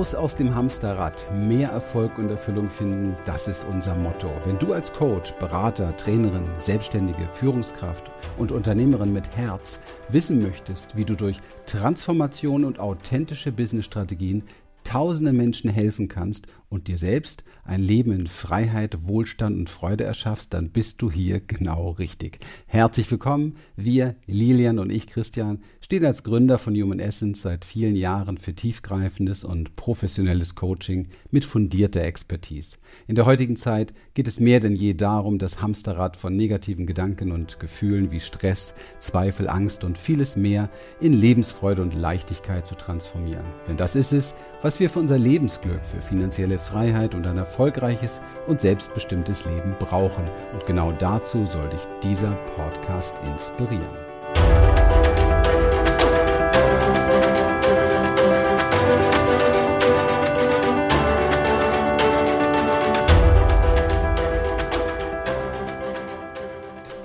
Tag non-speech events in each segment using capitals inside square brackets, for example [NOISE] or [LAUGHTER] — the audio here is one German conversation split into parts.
Raus aus dem Hamsterrad, mehr Erfolg und Erfüllung finden, das ist unser Motto. Wenn du als Coach, Berater, Trainerin, Selbstständige, Führungskraft und Unternehmerin mit Herz wissen möchtest, wie du durch Transformation und authentische Businessstrategien tausende Menschen helfen kannst und dir selbst ein Leben in Freiheit, Wohlstand und Freude erschaffst, dann bist du hier genau richtig. Herzlich willkommen. Wir, Lilian und ich, Christian, stehen als Gründer von Human Essence seit vielen Jahren für tiefgreifendes und professionelles Coaching mit fundierter Expertise. In der heutigen Zeit geht es mehr denn je darum, das Hamsterrad von negativen Gedanken und Gefühlen wie Stress, Zweifel, Angst und vieles mehr in Lebensfreude und Leichtigkeit zu transformieren. Denn das ist es, was wir für unser Lebensglück, für finanzielle Freiheit und ein erfolgreiches und selbstbestimmtes Leben brauchen. Und genau dazu soll dich dieser Podcast inspirieren.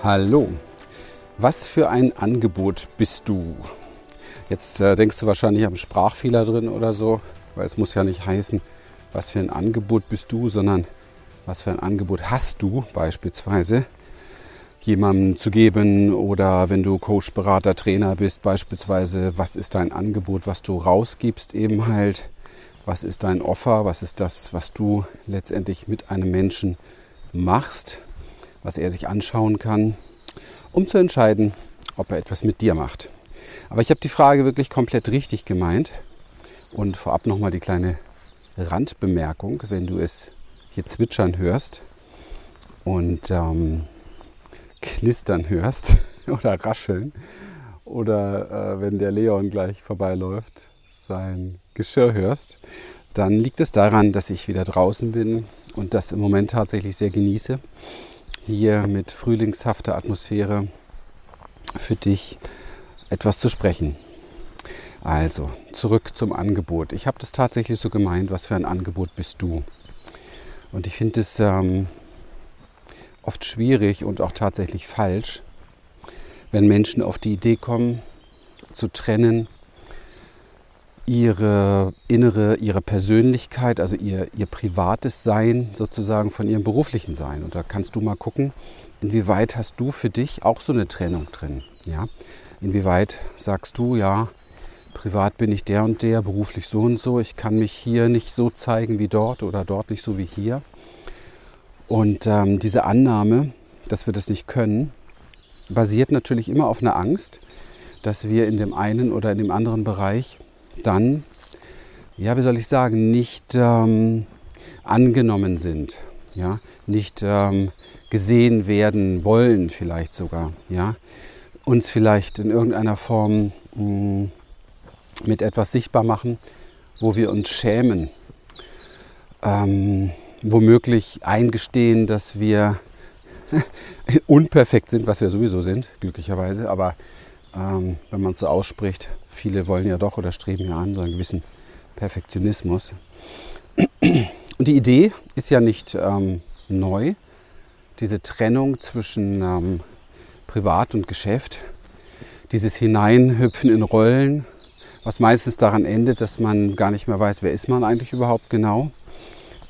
Hallo, was für ein Angebot bist du? Jetzt äh, denkst du wahrscheinlich am Sprachfehler drin oder so, weil es muss ja nicht heißen, was für ein Angebot bist du, sondern was für ein Angebot hast du beispielsweise jemandem zu geben oder wenn du Coach, Berater, Trainer bist beispielsweise, was ist dein Angebot, was du rausgibst eben halt, was ist dein Offer, was ist das, was du letztendlich mit einem Menschen machst, was er sich anschauen kann, um zu entscheiden, ob er etwas mit dir macht. Aber ich habe die Frage wirklich komplett richtig gemeint und vorab nochmal die kleine Randbemerkung, wenn du es hier zwitschern hörst und ähm, knistern hörst [LAUGHS] oder rascheln oder äh, wenn der Leon gleich vorbeiläuft, sein Geschirr hörst, dann liegt es daran, dass ich wieder draußen bin und das im Moment tatsächlich sehr genieße. Hier mit frühlingshafter Atmosphäre für dich etwas zu sprechen. Also, zurück zum Angebot. Ich habe das tatsächlich so gemeint, was für ein Angebot bist du? Und ich finde es ähm, oft schwierig und auch tatsächlich falsch, wenn Menschen auf die Idee kommen, zu trennen, ihre innere, ihre Persönlichkeit, also ihr, ihr privates Sein sozusagen von ihrem beruflichen Sein. Und da kannst du mal gucken, inwieweit hast du für dich auch so eine Trennung drin. Ja? Inwieweit sagst du, ja, privat bin ich der und der, beruflich so und so. Ich kann mich hier nicht so zeigen wie dort oder dort nicht so wie hier. Und ähm, diese Annahme, dass wir das nicht können, basiert natürlich immer auf einer Angst, dass wir in dem einen oder in dem anderen Bereich dann, ja, wie soll ich sagen, nicht ähm, angenommen sind, ja, nicht ähm, gesehen werden wollen, vielleicht sogar, ja, uns vielleicht in irgendeiner Form mh, hm, mit etwas sichtbar machen, wo wir uns schämen, ähm, womöglich eingestehen, dass wir [LAUGHS] unperfekt sind, was wir sowieso sind, glücklicherweise. Aber ähm, wenn man es so ausspricht, viele wollen ja doch oder streben ja an so einen gewissen Perfektionismus. Und die Idee ist ja nicht ähm, neu, diese Trennung zwischen ähm, Privat und Geschäft, dieses Hineinhüpfen in Rollen, was meistens daran endet, dass man gar nicht mehr weiß, wer ist man eigentlich überhaupt genau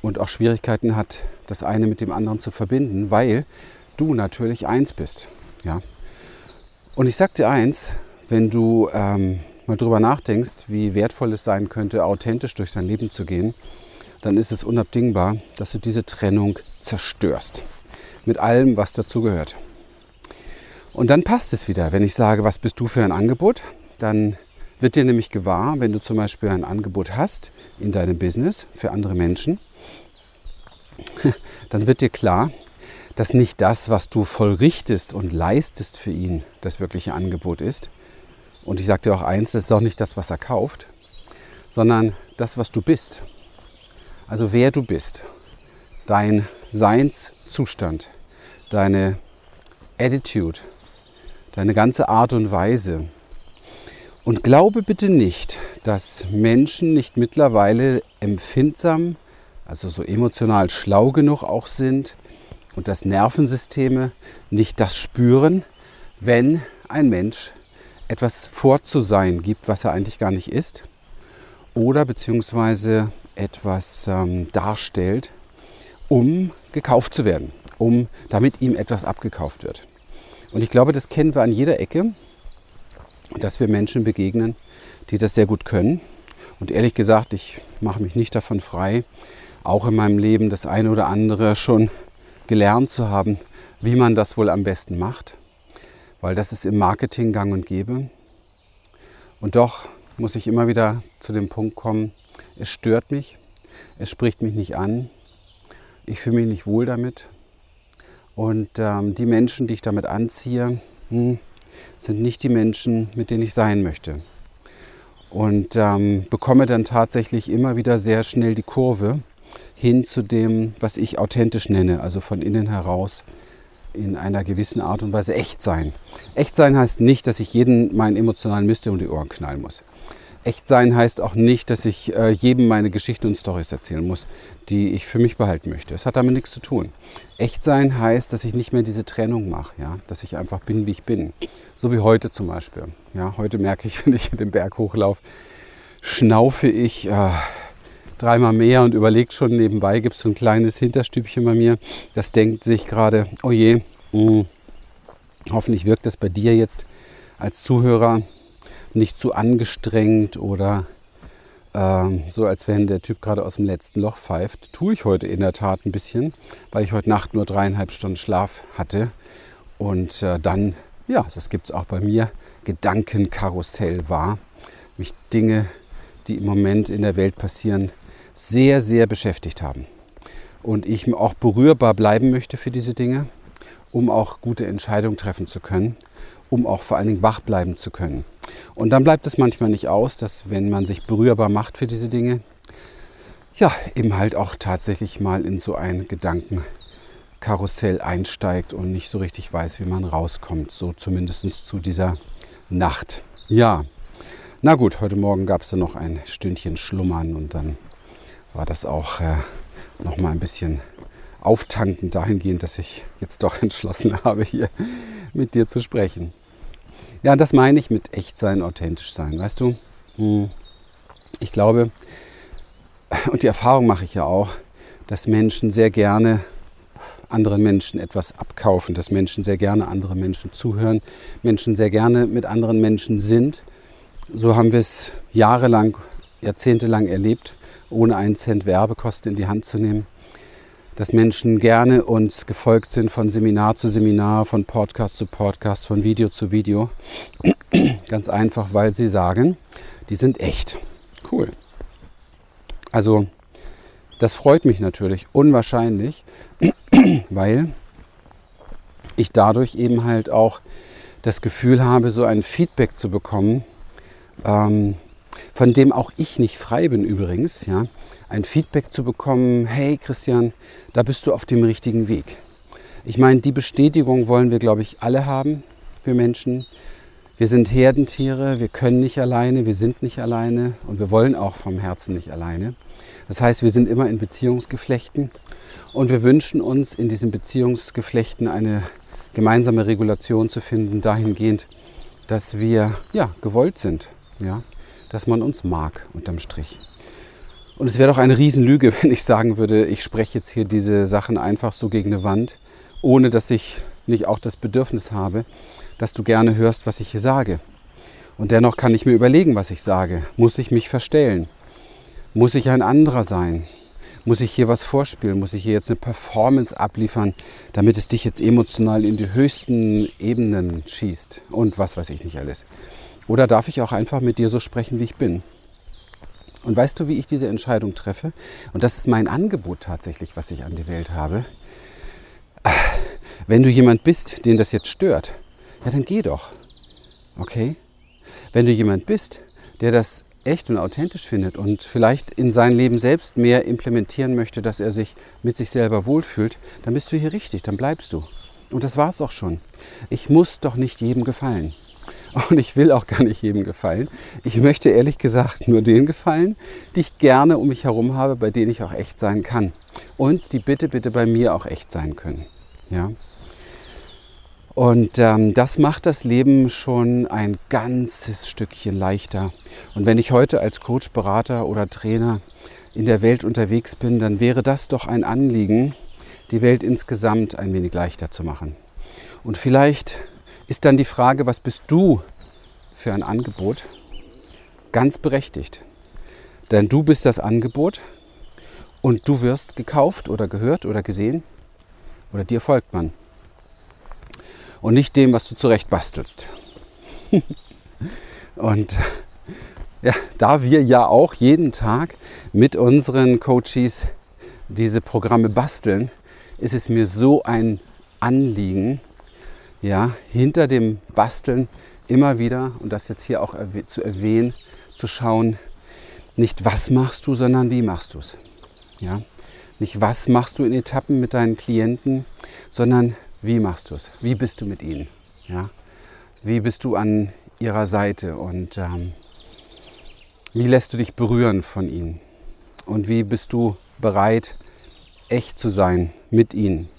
und auch Schwierigkeiten hat, das eine mit dem anderen zu verbinden, weil du natürlich eins bist. Ja? Und ich sag dir eins, wenn du ähm, mal drüber nachdenkst, wie wertvoll es sein könnte, authentisch durch dein Leben zu gehen, dann ist es unabdingbar, dass du diese Trennung zerstörst. Mit allem, was dazu gehört. Und dann passt es wieder. Wenn ich sage, was bist du für ein Angebot, dann wird dir nämlich gewahr, wenn du zum Beispiel ein Angebot hast in deinem Business für andere Menschen, [LAUGHS] dann wird dir klar, dass nicht das, was du vollrichtest und leistest für ihn, das wirkliche Angebot ist. Und ich dir auch eins, das ist auch nicht das, was er kauft, sondern das, was du bist. Also wer du bist, dein Seinszustand, deine Attitude, deine ganze Art und Weise, und glaube bitte nicht, dass Menschen nicht mittlerweile empfindsam, also so emotional schlau genug auch sind und dass Nervensysteme nicht das spüren, wenn ein Mensch etwas vorzusein gibt, was er eigentlich gar nicht ist. oder beziehungsweise etwas ähm, darstellt, um gekauft zu werden, um damit ihm etwas abgekauft wird. Und ich glaube, das kennen wir an jeder Ecke, dass wir Menschen begegnen, die das sehr gut können. Und ehrlich gesagt, ich mache mich nicht davon frei, auch in meinem Leben das eine oder andere schon gelernt zu haben, wie man das wohl am besten macht, weil das ist im Marketing gang und gäbe. Und doch muss ich immer wieder zu dem Punkt kommen, es stört mich, es spricht mich nicht an, ich fühle mich nicht wohl damit. Und ähm, die Menschen, die ich damit anziehe, hm, sind nicht die Menschen, mit denen ich sein möchte. Und ähm, bekomme dann tatsächlich immer wieder sehr schnell die Kurve hin zu dem, was ich authentisch nenne, also von innen heraus in einer gewissen Art und Weise echt sein. Echt sein heißt nicht, dass ich jeden meinen emotionalen Mist um die Ohren knallen muss. Echt sein heißt auch nicht, dass ich äh, jedem meine Geschichten und Stories erzählen muss, die ich für mich behalten möchte. Es hat damit nichts zu tun. Echt sein heißt, dass ich nicht mehr diese Trennung mache, ja? dass ich einfach bin, wie ich bin. So wie heute zum Beispiel. Ja? Heute merke ich, [LAUGHS] wenn ich den Berg hochlaufe, schnaufe ich äh, dreimal mehr und überlege schon nebenbei, gibt es so ein kleines Hinterstübchen bei mir, das denkt sich gerade, oh je, mh, hm, hoffentlich wirkt das bei dir jetzt als Zuhörer nicht zu angestrengt oder ähm, so, als wenn der Typ gerade aus dem letzten Loch pfeift. Tue ich heute in der Tat ein bisschen, weil ich heute Nacht nur dreieinhalb Stunden Schlaf hatte. Und äh, dann, ja, das gibt es auch bei mir, Gedankenkarussell war. Mich Dinge, die im Moment in der Welt passieren, sehr, sehr beschäftigt haben. Und ich auch berührbar bleiben möchte für diese Dinge, um auch gute Entscheidungen treffen zu können, um auch vor allen Dingen wach bleiben zu können. Und dann bleibt es manchmal nicht aus, dass wenn man sich berührbar macht für diese Dinge, ja, eben halt auch tatsächlich mal in so ein Gedankenkarussell einsteigt und nicht so richtig weiß, wie man rauskommt. So zumindest zu dieser Nacht. Ja, na gut, heute Morgen gab es dann noch ein Stündchen Schlummern und dann war das auch äh, noch mal ein bisschen auftankend dahingehend, dass ich jetzt doch [LAUGHS] entschlossen habe, hier mit dir zu sprechen. Ja, das meine ich mit echt sein, authentisch sein. Weißt du, hm, ich glaube, und die Erfahrung mache ich ja auch, dass Menschen sehr gerne anderen Menschen etwas abkaufen, dass Menschen sehr gerne anderen Menschen zuhören, Menschen sehr gerne mit anderen Menschen sind. So haben wir es jahrelang, jahrzehntelang erlebt, ohne einen Cent Werbekosten in die Hand zu nehmen dass Menschen gerne uns gefolgt sind von Seminar zu Seminar, von Podcast zu Podcast, von Video zu Video. [CLEARS THROAT] Ganz einfach, weil sie sagen, die sind echt. Cool. Also, das freut mich natürlich unwahrscheinlich, [CLEARS THROAT] weil ich dadurch eben halt auch das Gefühl habe, so ein Feedback zu bekommen, ähm, von dem auch ich nicht frei bin übrigens, ja, ein Feedback zu bekommen, hey Christian, da bist du auf dem richtigen Weg. Ich meine, die Bestätigung wollen wir, glaube ich, alle haben, wir Menschen. Wir sind Herdentiere, wir können nicht alleine, wir sind nicht alleine und wir wollen auch vom Herzen nicht alleine. Das heißt, wir sind immer in Beziehungsgeflechten und wir wünschen uns in diesen Beziehungsgeflechten eine gemeinsame Regulation zu finden, dahingehend, dass wir ja, gewollt sind, ja, dass man uns mag unterm Strich. Und es wäre doch eine Riesenlüge, [LAUGHS] wenn ich sagen würde, ich spreche jetzt hier diese Sachen einfach so gegen eine Wand, ohne dass ich nicht auch das Bedürfnis habe, dass du gerne hörst, was ich hier sage. Und dennoch kann ich mir überlegen, was ich sage. Muss ich mich verstellen? Muss ich ein anderer sein? Muss ich hier was vorspielen? Muss ich hier jetzt eine Performance abliefern, damit es dich jetzt emotional in die höchsten Ebenen schießt? Und was weiß ich nicht alles. Oder darf ich auch einfach mit dir so sprechen, wie ich bin? Und weißt du, wie ich diese Entscheidung treffe? Und das ist mein Angebot tatsächlich, was ich an die Welt habe. Wenn du jemand bist, den das jetzt stört, ja, dann geh doch. Okay? Wenn du jemand bist, der das echt und authentisch findet und vielleicht in sein Leben selbst mehr implementieren möchte, dass er sich mit sich selber wohlfühlt, dann bist du hier richtig, dann bleibst du. Und das war's auch schon. Ich muss doch nicht jedem gefallen. Und ich will auch gar nicht jedem gefallen. Ich möchte ehrlich gesagt nur denen gefallen, die ich gerne um mich herum habe, bei denen ich auch echt sein kann. Und die bitte, bitte bei mir auch echt sein können. Ja? Und ähm, das macht das Leben schon ein ganzes Stückchen leichter. Und wenn ich heute als Coach, Berater oder Trainer in der Welt unterwegs bin, dann wäre das doch ein Anliegen, die Welt insgesamt ein wenig leichter zu machen. Und vielleicht ist dann die Frage, was bist du für ein Angebot? Ganz berechtigt. Denn du bist das Angebot und du wirst gekauft oder gehört oder gesehen oder dir folgt man und nicht dem, was du zurecht bastelst. [LAUGHS] und ja, da wir ja auch jeden Tag mit unseren Coaches diese Programme basteln, ist es mir so ein Anliegen, ja, hinter dem Basteln immer wieder, und das jetzt hier auch zu erwähnen, zu schauen, nicht was machst du, sondern wie machst du es. Ja? Nicht was machst du in Etappen mit deinen Klienten, sondern wie machst du es? Wie bist du mit ihnen? Ja? Wie bist du an ihrer Seite? Und ähm, wie lässt du dich berühren von ihnen? Und wie bist du bereit, echt zu sein mit ihnen?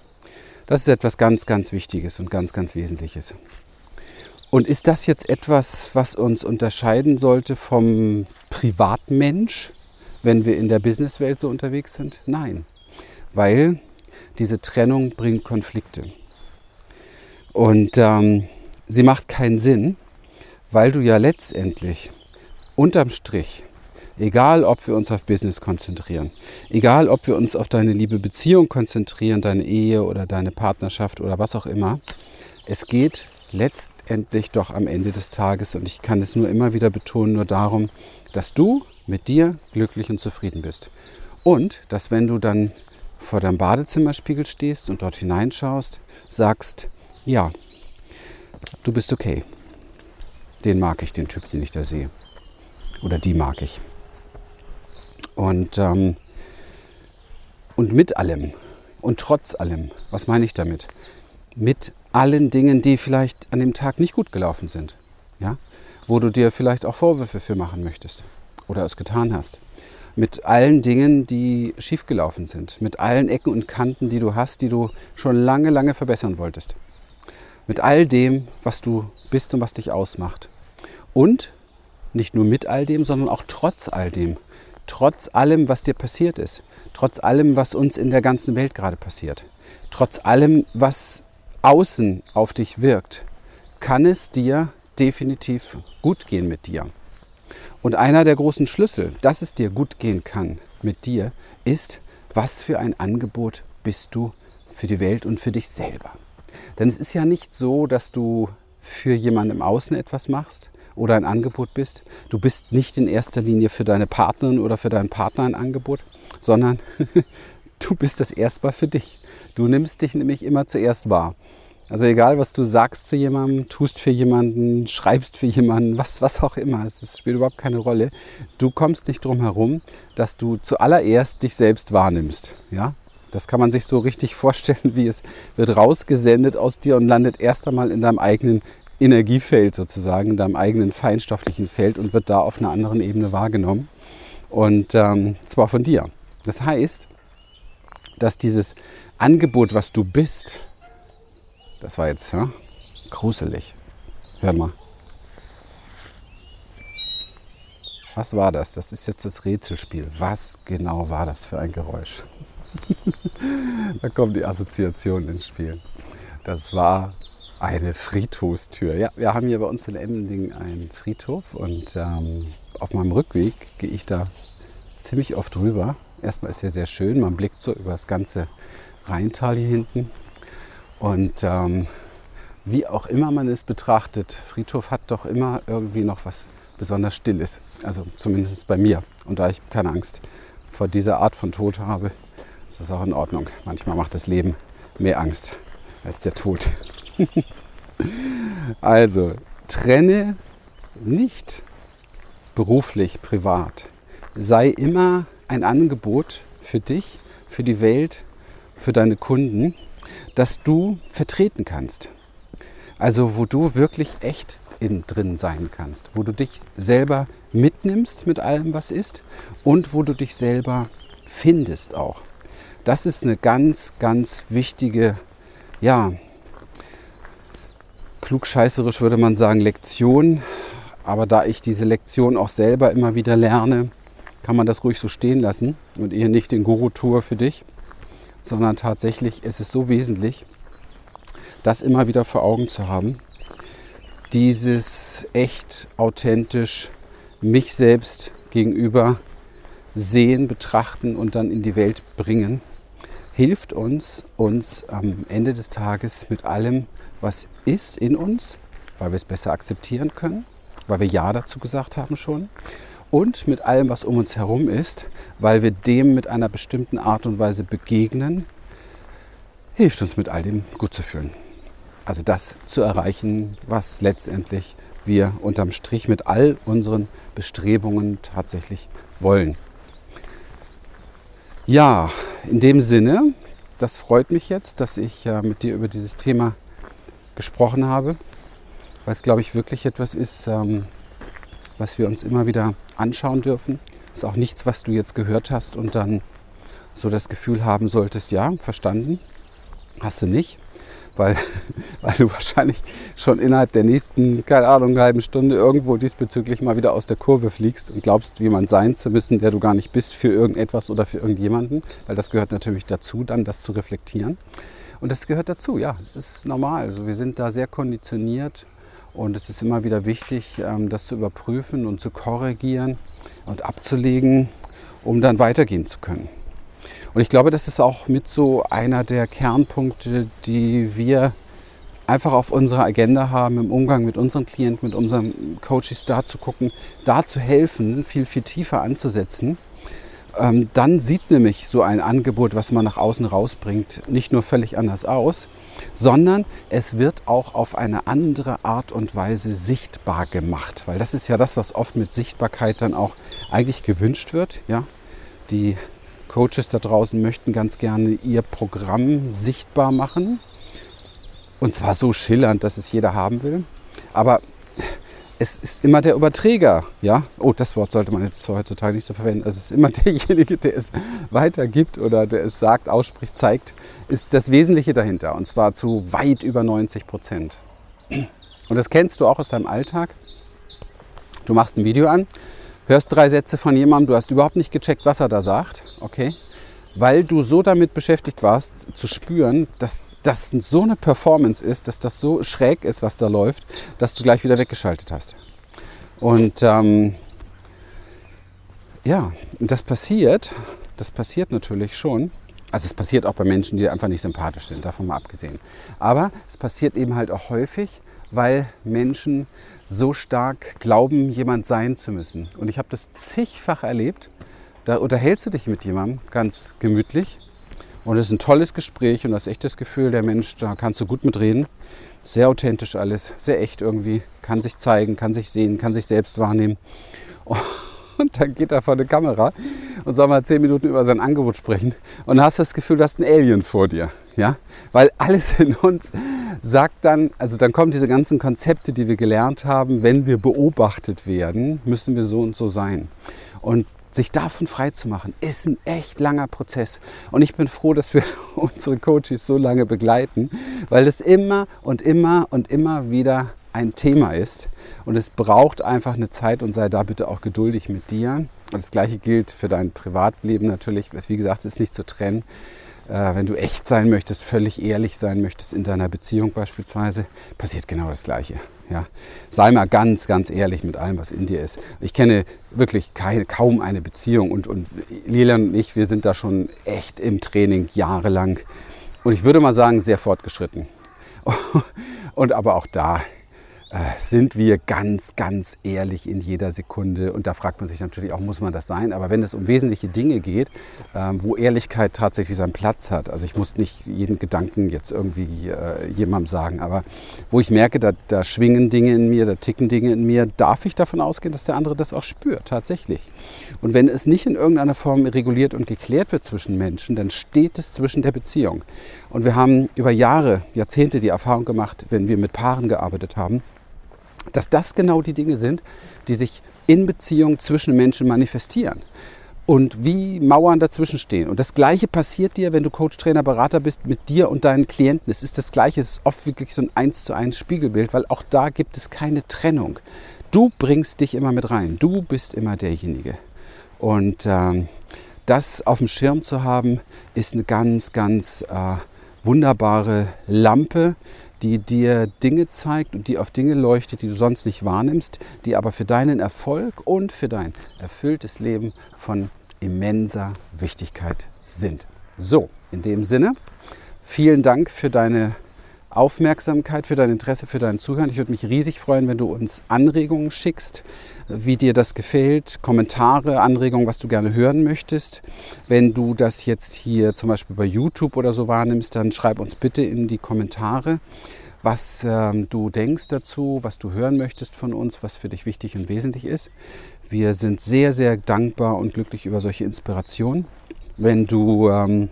Das ist etwas ganz, ganz Wichtiges und ganz, ganz Wesentliches. Und ist das jetzt etwas, was uns unterscheiden sollte vom Privatmensch, wenn wir in der Businesswelt so unterwegs sind? Nein, weil diese Trennung bringt Konflikte. Und ähm, sie macht keinen Sinn, weil du ja letztendlich unterm Strich, egal ob wir uns auf Business konzentrieren, egal ob wir uns auf deine liebe Beziehung konzentrieren, deine Ehe oder deine Partnerschaft oder was auch immer, es geht letztendlich doch am Ende des Tages, und ich kann es nur immer wieder betonen, nur darum, dass du mit dir glücklich und zufrieden bist. Und dass wenn du dann vor deinem Badezimmerspiegel stehst und dort hineinschaust, sagst, ja, du bist okay. Den mag ich, den Typ, den ich da sehe. Oder die mag ich. Und, ähm, und mit allem und trotz allem, was meine ich damit? Mit allen Dingen, die vielleicht an dem Tag nicht gut gelaufen sind. Ja? Wo du dir vielleicht auch Vorwürfe für machen möchtest oder es getan hast. Mit allen Dingen, die schiefgelaufen sind. Mit allen Ecken und Kanten, die du hast, die du schon lange, lange verbessern wolltest mit all dem, was du bist und was dich ausmacht. Und nicht nur mit all dem, sondern auch trotz all dem. Trotz allem, was dir passiert ist. Trotz allem, was uns in der ganzen Welt gerade passiert. Trotz allem, was außen auf dich wirkt, kann es dir definitiv gut gehen mit dir. Und einer der großen Schlüssel, dass es dir gut gehen kann mit dir, ist, was für ein Angebot bist du für die Welt und für dich selber. Denn es ist ja nicht so, dass du für jemanden im Außen etwas machst oder ein Angebot bist. Du bist nicht in erster Linie für deine Partnerin oder für deinen Partner ein Angebot, sondern [LAUGHS] du bist das erstmal für dich. Du nimmst dich nämlich immer zuerst wahr. Also egal, was du sagst zu jemandem, tust für jemanden, schreibst für jemanden, was, was auch immer, es spielt überhaupt keine Rolle. Du kommst nicht drum herum, dass du zuallererst dich selbst wahrnimmst. Ja? Das kann man sich so richtig [LAUGHS] vorstellen, wie es wird rausgesendet aus dir und landet erst einmal in deinem eigenen Energiefeld sozusagen, in deinem eigenen feinstofflichen Feld und wird da auf einer anderen Ebene wahrgenommen. Und ähm, zwar von dir. Das heißt, dass dieses Angebot, was du bist, das war jetzt ja, gruselig. Hör mal. Was war das? Das ist jetzt das Rätselspiel. Was genau war das für ein Geräusch? [LAUGHS] da kommt die Assoziation ins Spiel. Das war eine Friedhofstür. Ja, wir haben hier bei uns in Emmending einen Friedhof und ähm, auf meinem Rückweg gehe ich da ziemlich oft rüber. Erstmal ist hier sehr schön, man blickt so über das ganze Rheintal hier hinten. Und ähm, wie auch immer man es betrachtet, Friedhof hat doch immer irgendwie noch was besonders Stilles. Also zumindest bei mir. Und da ich keine Angst vor dieser Art von Tod habe, das ist auch in Ordnung. Manchmal macht das Leben mehr Angst als der Tod. [LAUGHS] also, trenne nicht beruflich, privat. Sei immer ein Angebot für dich, für die Welt, für deine Kunden, das du vertreten kannst. Also wo du wirklich echt innen drin sein kannst, wo du dich selber mitnimmst mit allem, was ist und wo du dich selber findest auch. Das ist eine ganz, ganz wichtige ja, klugscheißerisch würde man sagen Lektion. Aber da ich diese Lektion auch selber immer wieder lerne, kann man das ruhig so stehen lassen und eher nicht den Guru-Tour für dich, sondern tatsächlich ist es so wesentlich, das immer wieder vor Augen zu haben. Dieses echt authentisch mich selbst gegenüber sehen, betrachten und dann in die Welt bringen, hilft uns, uns am Ende des Tages mit allem, was ist in uns, weil wir es besser akzeptieren können, weil wir Ja dazu gesagt haben schon. Und mit allem, was um uns herum ist, weil wir dem mit einer bestimmten Art und Weise begegnen, hilft uns mit all dem gut zu fühlen. Also das zu erreichen, was letztendlich wir unterm Strich mit all unseren Bestrebungen tatsächlich wollen. Ja, in dem Sinne, das freut mich jetzt, dass ich äh, mit dir über dieses Thema gesprochen habe, weil es, glaube ich, wirklich etwas ist, ähm, was wir uns immer wieder anschauen dürfen. Ist auch nichts, was du jetzt gehört hast und dann so das Gefühl haben solltest, ja, verstanden, hast du nicht, weil, [LAUGHS] weil du wahrscheinlich schon innerhalb der nächsten, keine Ahnung, halben Stunde irgendwo diesbezüglich mal wieder aus der Kurve fliegst und glaubst, jemand sein zu müssen, der du gar nicht bist für irgendetwas oder für irgendjemanden, weil das gehört natürlich dazu, dann das zu reflektieren. Und das gehört dazu, ja, es ist normal. Also wir sind da sehr konditioniert und es ist immer wieder wichtig, ähm, das zu überprüfen und zu korrigieren und abzulegen, um dann weitergehen zu können. Und ich glaube, das ist auch mit so einer der Kernpunkte, die wir einfach auf unserer Agenda haben, im Umgang mit unseren Klienten, mit unseren Coaches, da zu gucken, da zu helfen, viel, viel tiefer anzusetzen ähm, dann sieht nämlich so ein Angebot, was man nach außen rausbringt, nicht nur völlig anders aus, sondern es wird auch auf eine andere Art und Weise sichtbar gemacht. Weil das ist ja das, was oft mit Sichtbarkeit dann auch eigentlich gewünscht wird. Ja? Die Coaches da draußen möchten ganz gerne ihr Programm sichtbar machen. Und zwar so schillernd, dass es jeder haben will. Aber es ist immer der Überträger, ja. Oh, das Wort sollte man jetzt heutzutage nicht so verwenden. Also es ist immer [LAUGHS] derjenige, der es weitergibt oder der es sagt, ausspricht, zeigt, ist das Wesentliche dahinter. Und zwar zu weit über 90 Prozent. Und das kennst du auch aus deinem Alltag. Du machst ein Video an, hörst drei Sätze von jemandem, du hast überhaupt nicht gecheckt, was er da sagt, okay? Weil du so damit beschäftigt warst, zu spüren, dass das so eine Performance ist, dass das so schräg ist, was da läuft, dass du gleich wieder weggeschaltet hast. Und ähm, ja, das passiert, das passiert natürlich schon. Also es passiert auch bei Menschen, die einfach nicht sympathisch sind, davon mal abgesehen. Aber es passiert eben halt auch häufig, weil Menschen so stark glauben, jemand sein zu müssen. Und ich habe das zigfach erlebt. Da unterhältst du dich mit jemandem ganz gemütlich und es ist ein tolles Gespräch und das echt das Gefühl, der Mensch, da kannst du gut mitreden. Sehr authentisch alles, sehr echt irgendwie. Kann sich zeigen, kann sich sehen, kann sich selbst wahrnehmen. [LAUGHS] Und dann geht er vor die Kamera und soll mal zehn Minuten über sein Angebot sprechen. Und hast das Gefühl, du hast einen Alien vor dir. Ja? Weil alles in uns sagt dann, also dann kommen diese ganzen Konzepte, die wir gelernt haben, wenn wir beobachtet werden, müssen wir so und so sein. Und sich davon frei zu machen, ist ein echt langer Prozess. Und ich bin froh, dass wir [LAUGHS] unsere Coaches so lange begleiten, weil es immer und immer und immer wieder ein Thema ist. Und es braucht einfach eine Zeit und sei da bitte auch geduldig mit dir. Und das gleiche gilt für dein Privatleben natürlich. Wie gesagt, es ist nicht zu trennen. Äh, wenn du echt sein möchtest, völlig ehrlich sein möchtest in deiner Beziehung beispielsweise, passiert genau das Gleiche. Ja? Sei mal ganz, ganz ehrlich mit allem, was in dir ist. Ich kenne wirklich keine, kaum eine Beziehung und, und Lilian und ich, wir sind da schon echt im Training jahrelang und ich würde mal sagen, sehr fortgeschritten. [LAUGHS] Und aber auch da sind wir ganz, ganz ehrlich in jeder Sekunde. Und da fragt man sich natürlich auch, muss man das sein? Aber wenn es um wesentliche Dinge geht, ähm, wo Ehrlichkeit tatsächlich seinen Platz hat, also ich muss nicht jeden Gedanken jetzt irgendwie äh, jemandem sagen, aber wo ich merke, da, da schwingen Dinge in mir, da ticken Dinge in mir, darf ich davon ausgehen, dass der andere das auch spürt, tatsächlich. Und wenn es nicht in irgendeiner Form reguliert und geklärt wird zwischen Menschen, dann steht es zwischen der Beziehung. Und wir haben über Jahre, Jahrzehnte die Erfahrung gemacht, wenn wir mit Paaren gearbeitet haben, dass das genau die Dinge sind, die sich in Beziehungen zwischen Menschen manifestieren. und wie Mauern dazwischen stehen. Und das Gleiche passiert dir, wenn du Coach, Trainer, Berater bist mit dir und deinen Klienten. Es ist das Gleiche, es ist oft wirklich so ein eins zu eins Spiegelbild, weil auch da gibt es keine Trennung. Du bringst dich immer mit rein. Du bist immer derjenige. Und ähm, das auf dem Schirm zu haben, ist eine ganz, ganz äh, wunderbare Lampe, die dir Dinge zeigt und die auf Dinge leuchtet, die du sonst nicht wahrnimmst, die aber für deinen Erfolg und für dein erfülltes Leben von immenser Wichtigkeit sind. So, in dem Sinne, vielen Dank für deine Aufmerksamkeit, für dein Interesse, für dein Zuhören. Ich würde mich riesig freuen, wenn du uns Anregungen schickst, wie dir das gefällt, Kommentare, Anregungen, was du gerne hören möchtest. Wenn du das jetzt hier zum Beispiel bei YouTube oder so wahrnimmst, dann schreib uns bitte in die Kommentare, was ähm, du denkst dazu, was du hören möchtest von uns, was für dich wichtig und wesentlich ist. Wir sind sehr, sehr dankbar und glücklich über solche Inspirationen. Wenn du ähm,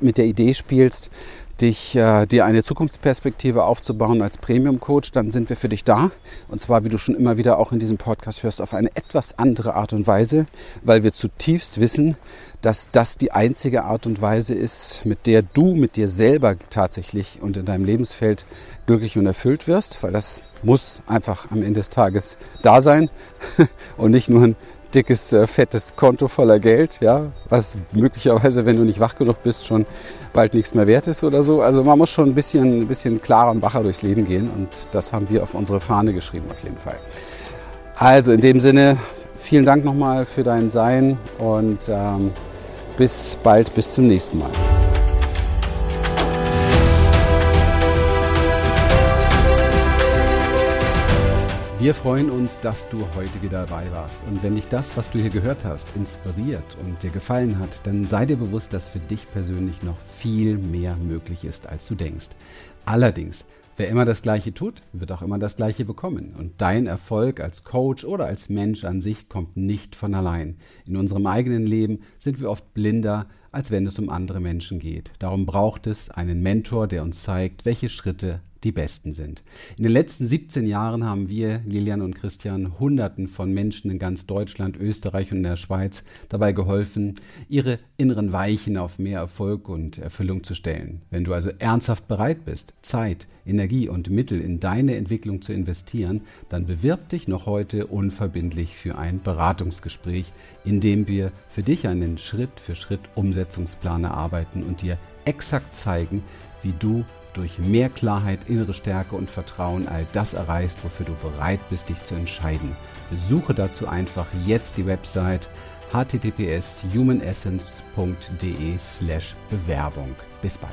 mit der Idee spielst, dich, äh, dir eine Zukunftsperspektive aufzubauen als Premium-Coach, dann sind wir für dich da. Und zwar, wie du schon immer wieder auch in diesem Podcast hörst, auf eine etwas andere Art und Weise, weil wir zutiefst wissen, dass das die einzige Art und Weise ist, mit der du mit dir selber tatsächlich und in deinem Lebensfeld glücklich und erfüllt wirst, weil das muss einfach am Ende des Tages da sein [LAUGHS] und nicht nur ein dickes, äh, fettes Konto voller Geld, ja, was möglicherweise, wenn du nicht wach genug bist, schon bald nichts mehr wert ist oder so. Also man muss schon ein bisschen, ein bisschen klarer und wacher durchs Leben gehen und das haben wir auf unsere Fahne geschrieben auf jeden Fall. Also in dem Sinne, vielen Dank nochmal für dein Sein und ähm, bis bald, bis zum nächsten Mal. Wir freuen uns, dass du heute wieder dabei warst. Und wenn dich das, was du hier gehört hast, inspiriert und dir gefallen hat, dann sei dir bewusst, dass für dich persönlich noch viel mehr möglich ist, als du denkst. Allerdings, wer immer das Gleiche tut, wird auch immer das Gleiche bekommen. Und dein Erfolg als Coach oder als Mensch an sich kommt nicht von allein. In unserem eigenen Leben sind wir oft blinder, als wenn es um andere Menschen geht. Darum braucht es einen Mentor, der uns zeigt, welche Schritte die besten sind. In den letzten 17 Jahren haben wir, Lilian und Christian, Hunderten von Menschen in ganz Deutschland, Österreich und der Schweiz dabei geholfen, ihre inneren Weichen auf mehr Erfolg und Erfüllung zu stellen. Wenn du also ernsthaft bereit bist, Zeit, Energie und Mittel in deine Entwicklung zu investieren, dann bewirb dich noch heute unverbindlich für ein Beratungsgespräch, in dem wir für dich einen Schritt für Schritt Umsetzungsplan erarbeiten und dir exakt zeigen, wie du durch mehr Klarheit, innere Stärke und Vertrauen all das erreichst, wofür du bereit bist, dich zu entscheiden. Besuche dazu einfach jetzt die Website https humanessence.de slash Bewerbung. Bis bald.